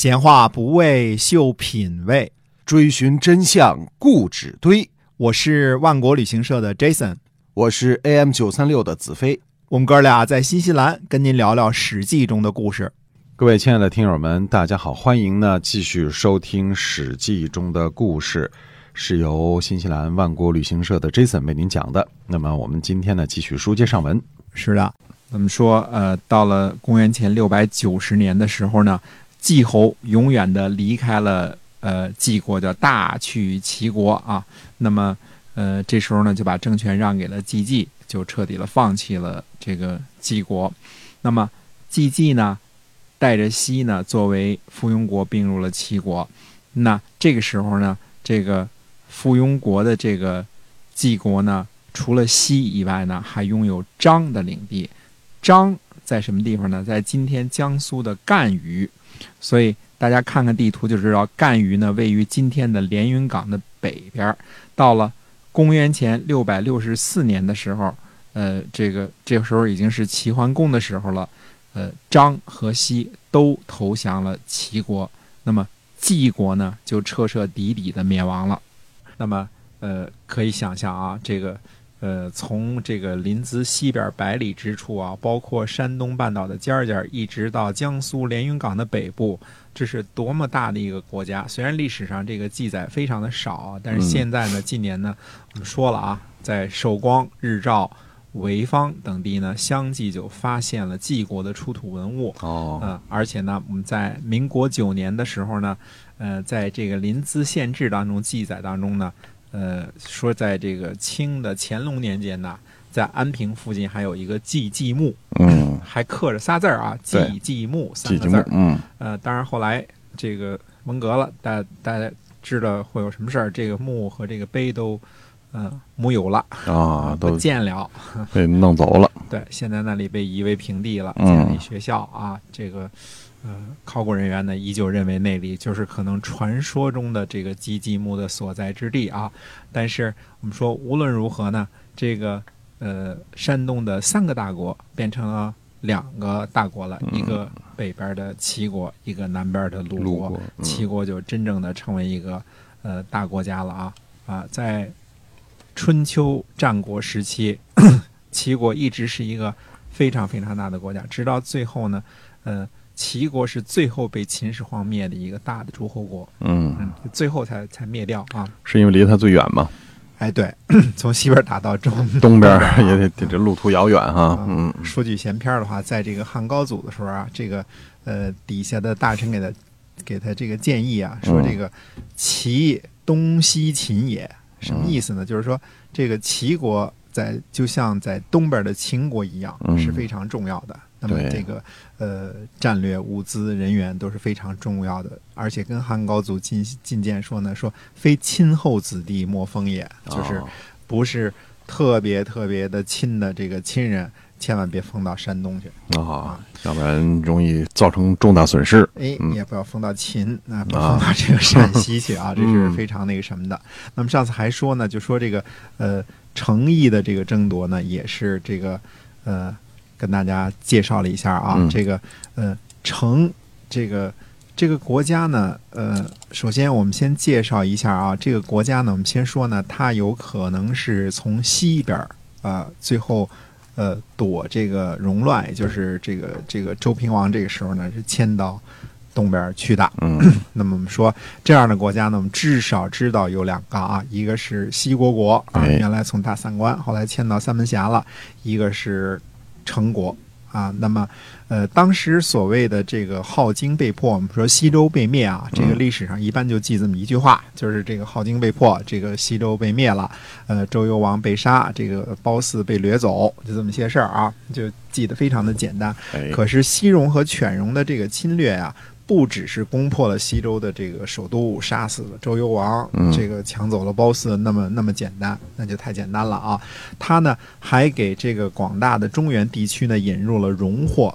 闲话不为秀品味，追寻真相固执堆。我是万国旅行社的 Jason，我是 AM 九三六的子飞。我们哥俩在新西兰跟您聊聊《史记》中的故事。各位亲爱的听友们，大家好，欢迎呢继续收听《史记》中的故事，是由新西兰万国旅行社的 Jason 为您讲的。那么我们今天呢继续书接上文。是的，我们说，呃，到了公元前六百九十年的时候呢，季侯永远的离开了呃季国，叫大去齐国啊。那么，呃，这时候呢就把政权让给了季季，就彻底的放弃了这个季国。那么季季呢？带着西呢，作为附庸国并入了齐国。那这个时候呢，这个附庸国的这个季国呢，除了西以外呢，还拥有张的领地。张在什么地方呢？在今天江苏的赣榆。所以大家看看地图就知道，赣榆呢位于今天的连云港的北边。到了公元前六百六十四年的时候，呃，这个这个时候已经是齐桓公的时候了。呃，张和西都投降了齐国，那么晋国呢就彻彻底底的灭亡了。那么，呃，可以想象啊，这个，呃，从这个临淄西边百里之处啊，包括山东半岛的尖尖，一直到江苏连云港的北部，这是多么大的一个国家！虽然历史上这个记载非常的少，但是现在呢，近年呢，我们说了啊，在寿光、日照。潍坊等地呢，相继就发现了晋国的出土文物。哦，嗯，而且呢，我们在民国九年的时候呢，呃，在这个《临淄县志》当中记载当中呢，呃，说在这个清的乾隆年间呢，在安平附近还有一个祭祭墓，嗯，还刻着仨字儿啊，祭祭墓三个字儿。嗯，呃，当然后来这个文革了，大大家知道会有什么事儿，这个墓和这个碑都。嗯，木有了啊，不见了，被弄走了。对，现在那里被夷为平地了，建立学校啊。这个，呃，考古人员呢依旧认为那里就是可能传说中的这个基基墓的所在之地啊。但是我们说，无论如何呢，这个呃，山东的三个大国变成了两个大国了，一个北边的齐国，一个南边的鲁国。齐国就真正的成为一个呃大国家了啊啊，在。春秋战国时期，齐国一直是一个非常非常大的国家，直到最后呢，呃，齐国是最后被秦始皇灭的一个大的诸侯国，嗯嗯，最后才才灭掉啊。是因为离他最远吗？哎，对，从西边打到中东边也得得这路途遥远哈。嗯，说句闲篇的话，在这个汉高祖的时候啊，这个呃底下的大臣给他给他这个建议啊，说这个齐东西秦也。什么意思呢？就是说，这个齐国在就像在东边的秦国一样，是非常重要的。那么这个呃战略物资人员都是非常重要的，而且跟汉高祖进进谏说呢，说非亲厚子弟莫封也，就是不是特别特别的亲的这个亲人。千万别封到山东去啊，要不然容易造成重大损失。哎，你也不要封到秦，那不封到这个陕 西去啊，这是非常那个什么的。那么上次还说呢，就说这个呃诚意的这个争夺呢，也是这个呃跟大家介绍了一下啊。这个呃成这个这个国家呢，呃，首先我们先介绍一下啊，这个国家呢，我们先说呢，它有可能是从西边啊，最后。呃，躲这个戎乱，也就是这个这个周平王这个时候呢，是迁到东边去的。嗯，那么我们说这样的国家呢，我们至少知道有两个啊，一个是西国国啊，原来从大散关，后来迁到三门峡了；一个是成国。啊，那么，呃，当时所谓的这个镐京被破，我们说西周被灭啊，这个历史上一般就记这么一句话，就是这个镐京被破，这个西周被灭了，呃，周幽王被杀，这个褒姒被掠走，就这么些事儿啊，就记得非常的简单。可是西戎和犬戎的这个侵略呀。不只是攻破了西周的这个首都，杀死了周幽王，这个抢走了褒姒，那么那么简单，那就太简单了啊！他呢还给这个广大的中原地区呢引入了荣货，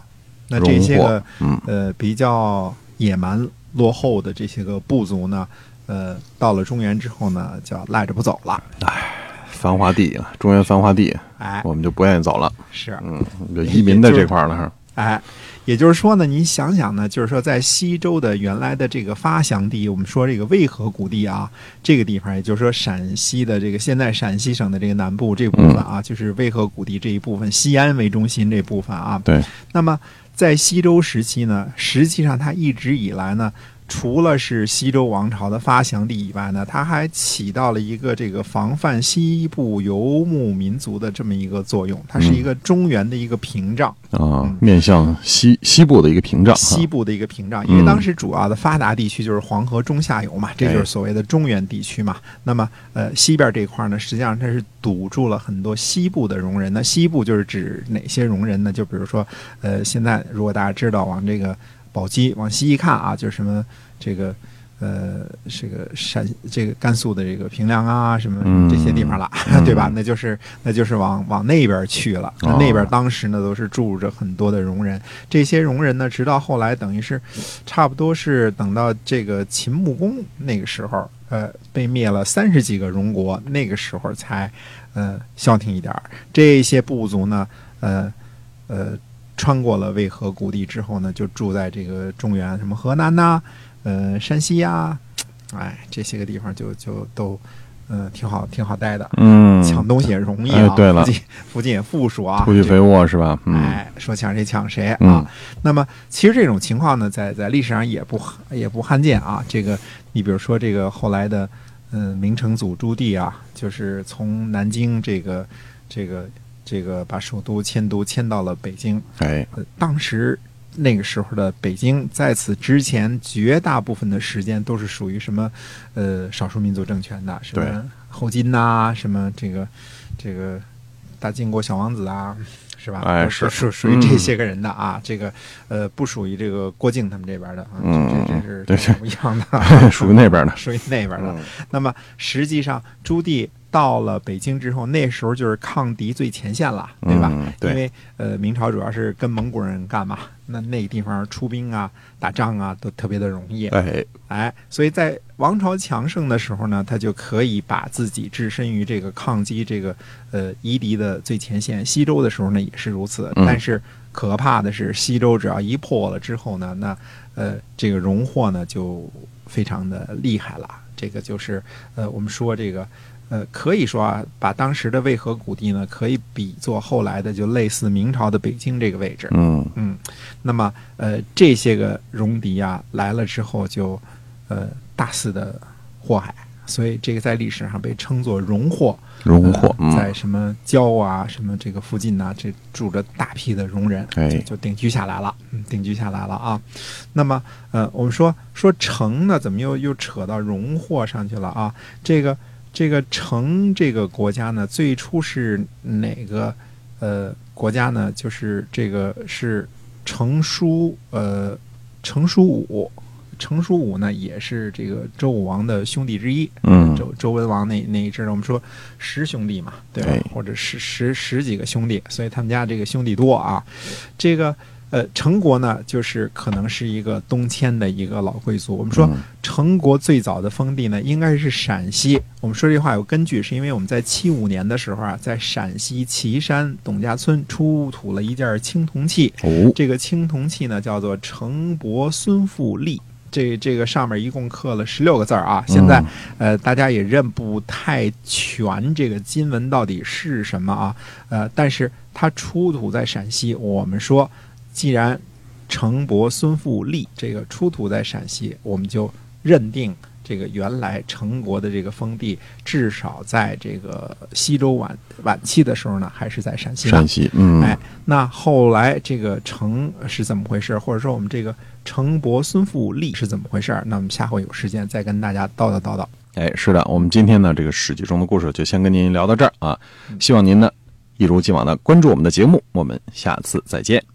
那这些个呃比较野蛮落后的这些个部族呢，呃到了中原之后呢，叫赖着不走了。哎，繁华地啊，中原繁华地，哎，我们就不愿意走了。是，嗯，移民的这块了哈。哎，也就是说呢，您想想呢，就是说在西周的原来的这个发祥地，我们说这个渭河谷地啊，这个地方，也就是说陕西的这个现在陕西省的这个南部这部分啊，就是渭河谷地这一部分，西安为中心这部分啊。对。那么在西周时期呢，实际上它一直以来呢。除了是西周王朝的发祥地以外呢，它还起到了一个这个防范西部游牧民族的这么一个作用。它是一个中原的一个屏障啊，面向西西部的一个屏障。西部的一个屏障，因为当时主要的发达地区就是黄河中下游嘛，这就是所谓的中原地区嘛。那么，呃，西边这块呢，实际上它是堵住了很多西部的戎人。那西部就是指哪些戎人呢？就比如说，呃，现在如果大家知道往这个。宝鸡往西一看啊，就是什么这个呃，这个陕这个甘肃的这个平凉啊，什么这些地方了，对吧？那就是那就是往往那边去了。那那边当时呢都是住着很多的戎人，这些戎人呢，直到后来等于是差不多是等到这个秦穆公那个时候，呃，被灭了三十几个戎国，那个时候才呃消停一点儿。这些部族呢，呃呃。穿过了渭河谷地之后呢，就住在这个中原，什么河南呐，呃，山西呀，哎，这些个地方就就都，嗯，挺好，挺好待的。嗯，抢东西也容易啊。对了，附近附近也富庶啊，土地肥沃是吧？哎，说抢谁抢谁啊。那么其实这种情况呢，在在历史上也不也不罕见啊。这个你比如说这个后来的，嗯，明成祖朱棣啊，就是从南京这个这个。这个把首都迁都迁到了北京，哎，当时那个时候的北京，在此之前绝大部分的时间都是属于什么，呃，少数民族政权的，什么后金呐，什么这个这个大晋国小王子啊。是吧？哎，是属属于这些个人的啊，这个呃，不属于这个郭靖他们这边的啊，这这是不一样的，属于那边的，属于那边的。那么实际上，朱棣到了北京之后，那时候就是抗敌最前线了，对吧？对，因为呃，明朝主要是跟蒙古人干嘛。那那个地方出兵啊、打仗啊都特别的容易，哎哎，所以在王朝强盛的时候呢，他就可以把自己置身于这个抗击这个呃夷狄的最前线。西周的时候呢也是如此，但是可怕的是，西周只要一破了之后呢，那呃这个荣获呢就非常的厉害了。这个就是呃我们说这个。呃，可以说啊，把当时的渭河谷地呢，可以比作后来的就类似明朝的北京这个位置。嗯嗯，那么呃，这些个戎狄啊来了之后，就呃大肆的祸害，所以这个在历史上被称作戎祸。戎祸，在什么郊啊，什么这个附近呐，这住着大批的戎人，哎，就定居下来了。嗯，定居下来了啊。那么呃，我们说说城呢，怎么又又扯到戎祸上去了啊？这个。这个成这个国家呢，最初是哪个呃国家呢？就是这个是成叔呃成叔武，成叔武呢也是这个周武王的兄弟之一。嗯，周周文王那那一支，我们说十兄弟嘛，对吧？或者十十十几个兄弟，所以他们家这个兄弟多啊。这个。呃，成国呢，就是可能是一个东迁的一个老贵族。我们说，成国最早的封地呢，应该是陕西。我们说这话有根据，是因为我们在七五年的时候啊，在陕西岐山董家村出土了一件青铜器。哦，这个青铜器呢，叫做成伯孙富立。这这个上面一共刻了十六个字儿啊。现在呃，大家也认不太全这个金文到底是什么啊？呃，但是它出土在陕西，我们说。既然程伯孙富立这个出土在陕西，我们就认定这个原来成国的这个封地，至少在这个西周晚晚期的时候呢，还是在陕西。陕西，嗯，哎，那后来这个程是怎么回事？或者说我们这个程伯孙富立是怎么回事？那我们下回有时间再跟大家叨叨叨叨。哎，是的，我们今天呢这个史记中的故事就先跟您聊到这儿啊，希望您呢一如既往的关注我们的节目，我们下次再见。